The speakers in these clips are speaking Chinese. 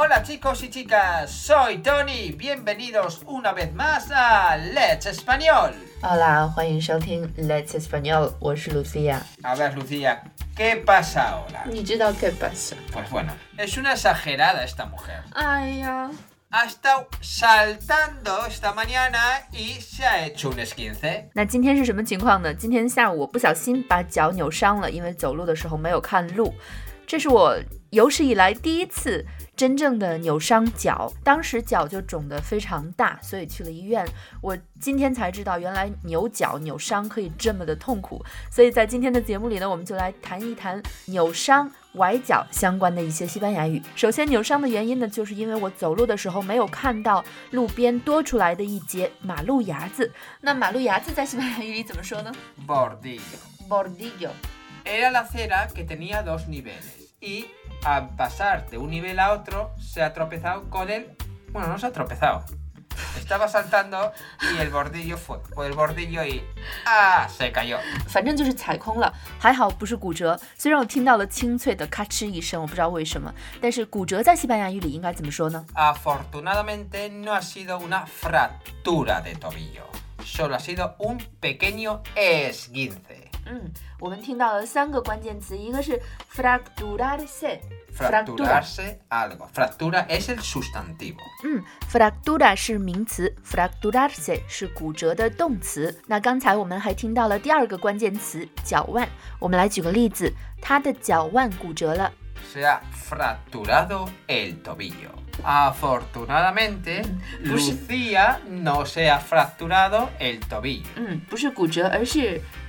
Hola chicos y chicas, soy Tony, bienvenidos una vez más a Let's Español. Hola, 欢迎收听 Let's Lucía! A ver Lucía, ¿qué pasa ahora? ¿Sabes qué pasa. Pues bueno, es una exagerada esta mujer. Ay, ya. Ha estado saltando esta mañana y se ha hecho un esquince. 那今天是什么情况呢？今天下午我不小心把脚扭伤了，因为走路的时候没有看路。这是我有史以来第一次真正的扭伤脚，当时脚就肿得非常大，所以去了医院。我今天才知道，原来扭脚扭伤可以这么的痛苦。所以在今天的节目里呢，我们就来谈一谈扭伤、崴脚相关的一些西班牙语。首先，扭伤的原因呢，就是因为我走路的时候没有看到路边多出来的一节马路牙子。那马路牙子在西班牙语里怎么说呢？bordillo，bordillo。Era la acera que tenía dos niveles y al pasar de un nivel a otro se ha tropezado con el... Bueno, no se ha tropezado. Estaba saltando y el bordillo fue fue el bordillo y ah se cayó. Afortunadamente no ha sido una fractura de tobillo, solo ha sido un pequeño esguince. 嗯，我们听到了三个关键词，一个是 fracturarse，fracturarse algo，fractura es el sustantivo。嗯，fractura 是名词，fracturarse 是骨折的动词。那刚才我们还听到了第二个关键词，脚腕。我们来举个例子，他的脚腕骨折了。Se ha fracturado el tobillo. Afortunadamente, Lucía no se ha fracturado el tobillo. 嗯，不是骨折，而是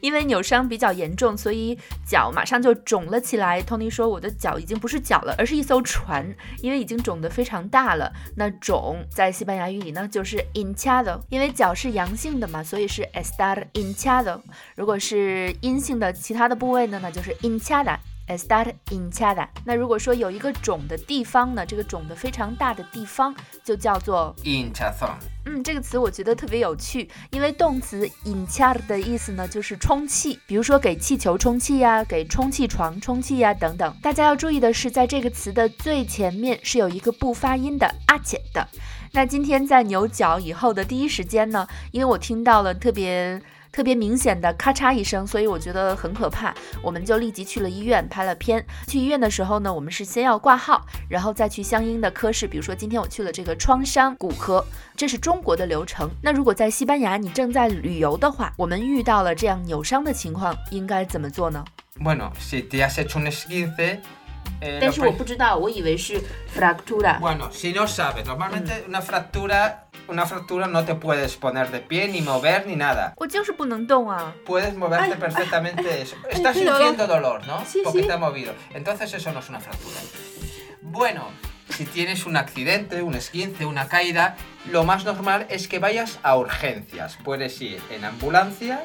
因为扭伤比较严重，所以脚马上就肿了起来。Tony 说：“我的脚已经不是脚了，而是一艘船，因为已经肿得非常大了。那肿在西班牙语里呢，就是 i n chado。因为脚是阳性的嘛，所以是 e s t a r i n chado。如果是阴性的其他的部位呢，那就是 i n chada。” s t a r in c h a d a 那如果说有一个肿的地方呢，这个肿的非常大的地方就叫做 i n c h n 嗯，这个词我觉得特别有趣，因为动词 i n c h a o 的意思呢就是充气，比如说给气球充气呀，给充气床充气呀等等。大家要注意的是，在这个词的最前面是有一个不发音的且的。那今天在牛角以后的第一时间呢，因为我听到了特别。特别明显的咔嚓一声，所以我觉得很可怕，我们就立即去了医院拍了片。去医院的时候呢，我们是先要挂号，然后再去相应的科室。比如说今天我去了这个创伤骨科，这是中国的流程。那如果在西班牙你正在旅游的话，我们遇到了这样扭伤的情况，应该怎么做呢？Bueno, si te has hecho un esguince. Bueno, si no sabes, normalmente mm. una fractura, una fractura no te puedes poner de pie ni mover ni nada. Puedes moverte perfectamente. eso. Estás sintiendo dolor, ¿no? Porque te ha movido. Entonces eso no es una fractura. Bueno, si tienes un accidente, un esquince, una caída, lo más normal es que vayas a urgencias. Puedes ir en ambulancia,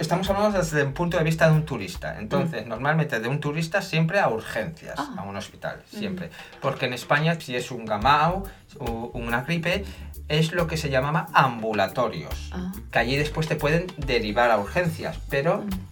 estamos hablando desde el punto de vista de un turista. Entonces, mm. normalmente de un turista siempre a urgencias, ah. a un hospital, mm. siempre. Porque en España, si es un gamao o una gripe, es lo que se llamaba ambulatorios, ah. que allí después te pueden derivar a urgencias, pero mm.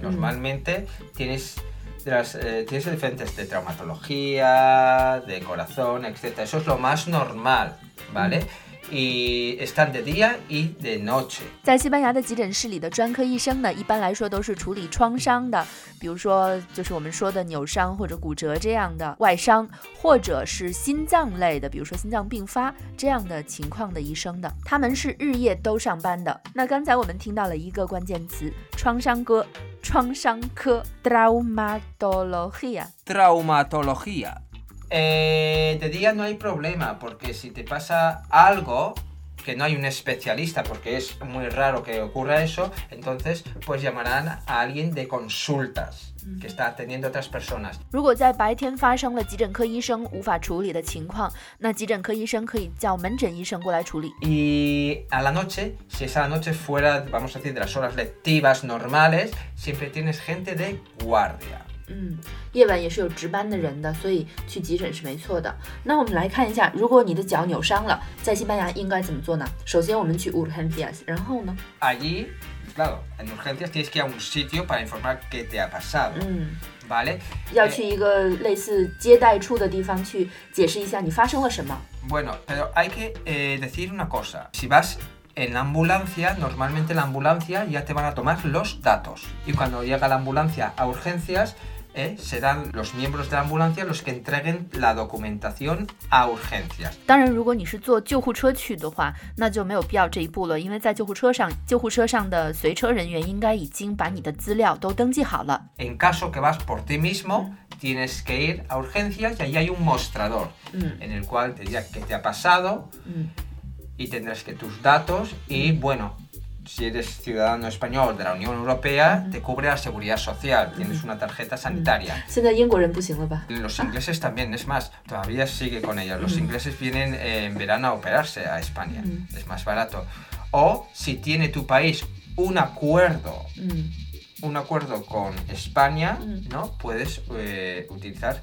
Normalmente tienes, eh, tienes diferentes de traumatología, de corazón, etcétera Eso es lo más normal, ¿vale? 在西班牙的急诊室里的专科医生呢，一般来说都是处理创伤的，比如说就是我们说的扭伤或者骨折这样的外伤，或者是心脏类的，比如说心脏病发这样的情况的医生的，他们是日夜都上班的。那刚才我们听到了一个关键词：创伤科、创伤科 （Traumatología）。Eh, de día no hay problema, porque si te pasa algo, que no hay un especialista, porque es muy raro que ocurra eso, entonces pues llamarán a alguien de consultas. Mm-hmm. que está atendiendo otras personas. Y a la noche, si esa noche fuera, vamos a decir, de las horas lectivas normales, siempre tienes gente de guardia. 夜晚也是有值班的人的，所以去急诊是没错的。那我们来看一下，如果你的脚扭伤了，在西班牙应该怎么做呢？首先我们去 urgencias，然后呢？Allí, claro, en urgencias tienes que a un sitio para informar que te ha pasado。嗯，vale。要去一个类似接待处的地方去解释一下你发生了什么。Bueno, pero hay que decir una cosa. Si vas en ambulancia, normalmente la ambulancia ya te van a tomar los datos. Y cuando llega la ambulancia a urgencias ¿eh? serán los miembros de la ambulancia los que entreguen la documentación a urgencias. En caso que vas por ti mismo, tienes que ir a urgencias y ahí hay un mostrador mm. en el cual te dirá qué te ha pasado mm. y tendrás que tus datos y bueno si eres ciudadano español de la Unión Europea, te cubre la seguridad social, tienes una tarjeta sanitaria. Pues, Los ingleses también, es más, todavía sigue con ella. Los ingleses vienen eh, en verano a operarse a España, es más barato. O si tiene tu país un acuerdo, un acuerdo con España, ¿no? Puedes eh, utilizar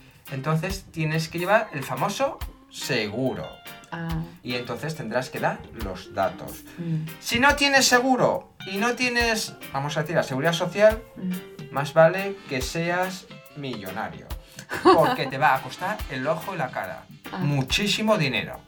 Entonces tienes que llevar el famoso seguro. Ah. Y entonces tendrás que dar los datos. Mm. Si no tienes seguro y no tienes, vamos a la seguridad social, mm. más vale que seas millonario. Porque te va a costar el ojo y la cara. Ah. muchísimo dinero.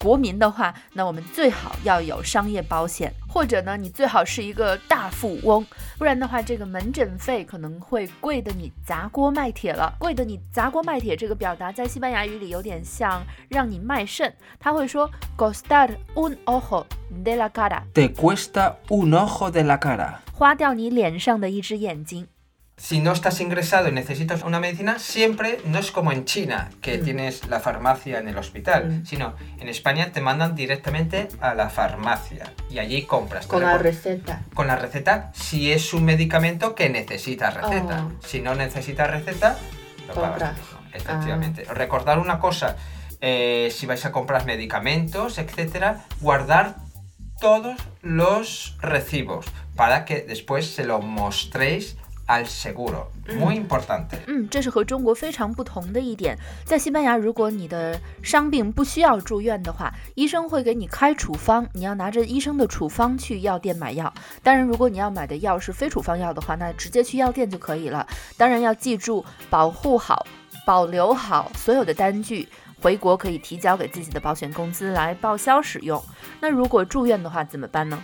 国民的话，那我们最好要有商业保险，或者呢，你最好是一个大富翁，不然的话，这个门诊费可能会贵的你砸锅卖铁了。贵的你砸锅卖铁这个表达在西班牙语里有点像让你卖肾，他会说，costa r un ojo de la cara，te cuesta un ojo de la cara，花掉你脸上的一只眼睛。si no estás ingresado y necesitas una medicina, siempre no es como en China, que mm. tienes la farmacia en el hospital, mm. sino en España te mandan directamente a la farmacia y allí compras. Con la receta. Con la receta, si es un medicamento que necesita receta. Oh. Si no necesitas receta, lo compras. Efectivamente. Ah. Recordar una cosa, eh, si vais a comprar medicamentos, etcétera, guardar todos los recibos para que después se los mostréis al seguro，、嗯，这是和中国非常不同的一点。在西班牙，如果你的伤病不需要住院的话，医生会给你开处方，你要拿着医生的处方去药店买药。当然，如果你要买的药是非处方药的话，那直接去药店就可以了。当然要记住，保护好、保留好所有的单据，回国可以提交给自己的保险公司来报销使用。那如果住院的话怎么办呢？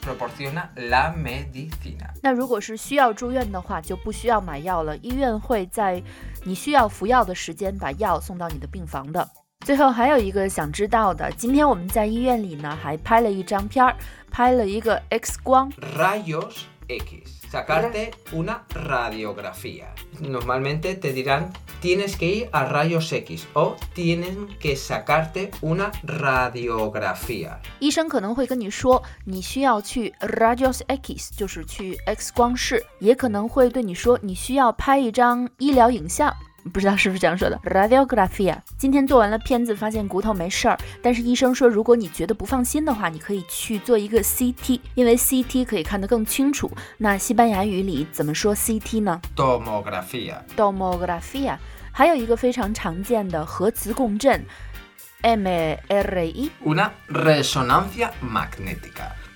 proporciona medicina la。那如果是需要住院的话，就不需要买药了。医院会在你需要服药的时间把药送到你的病房的。最后还有一个想知道的，今天我们在医院里呢，还拍了一张片儿，拍了一个 X 光，Rayos X。sacarte una radiografía. Normalmente te dirán tienes que ir a rayos X o tienen que sacarte una radiografía. 医生可能会跟你说你需要去 rayos X，就是去 X 光室，也可能会对你说你需要拍一张医疗影像。不知道是不是这样说的。Radiografía，今天做完了片子，发现骨头没事儿。但是医生说，如果你觉得不放心的话，你可以去做一个 CT，因为 CT 可以看得更清楚。那西班牙语里怎么说 CT 呢？Tomografía，Tomografía。还有一个非常常见的核磁共振，MRI，Una resonancia magnética。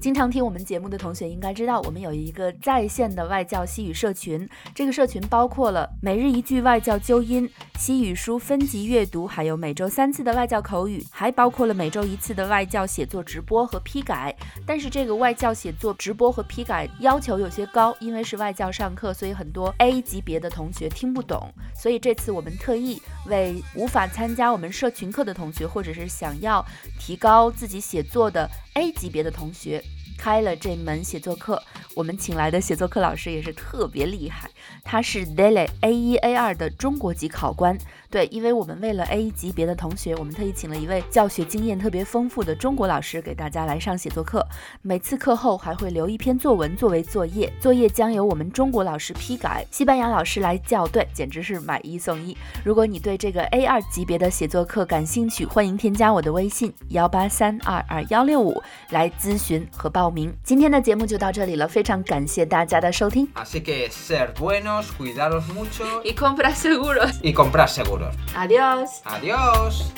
经常听我们节目的同学应该知道，我们有一个在线的外教西语社群。这个社群包括了每日一句外教纠音、西语书分级阅读，还有每周三次的外教口语，还包括了每周一次的外教写作直播和批改。但是这个外教写作直播和批改要求有些高，因为是外教上课，所以很多 A 级别的同学听不懂。所以这次我们特意为无法参加我们社群课的同学，或者是想要提高自己写作的 A 级别的同学。开了这门写作课，我们请来的写作课老师也是特别厉害，他是 Daily A 一 A 二的中国籍考官。对，因为我们为了 A 一级别的同学，我们特意请了一位教学经验特别丰富的中国老师给大家来上写作课。每次课后还会留一篇作文作为作业，作业将由我们中国老师批改，西班牙老师来校对，简直是买一送一。如果你对这个 A 二级别的写作课感兴趣，欢迎添加我的微信幺八三二二幺六五来咨询和报。Así que ser buenos, cuidaros mucho y comprar seguros. Y comprar seguros. Adiós. Adiós.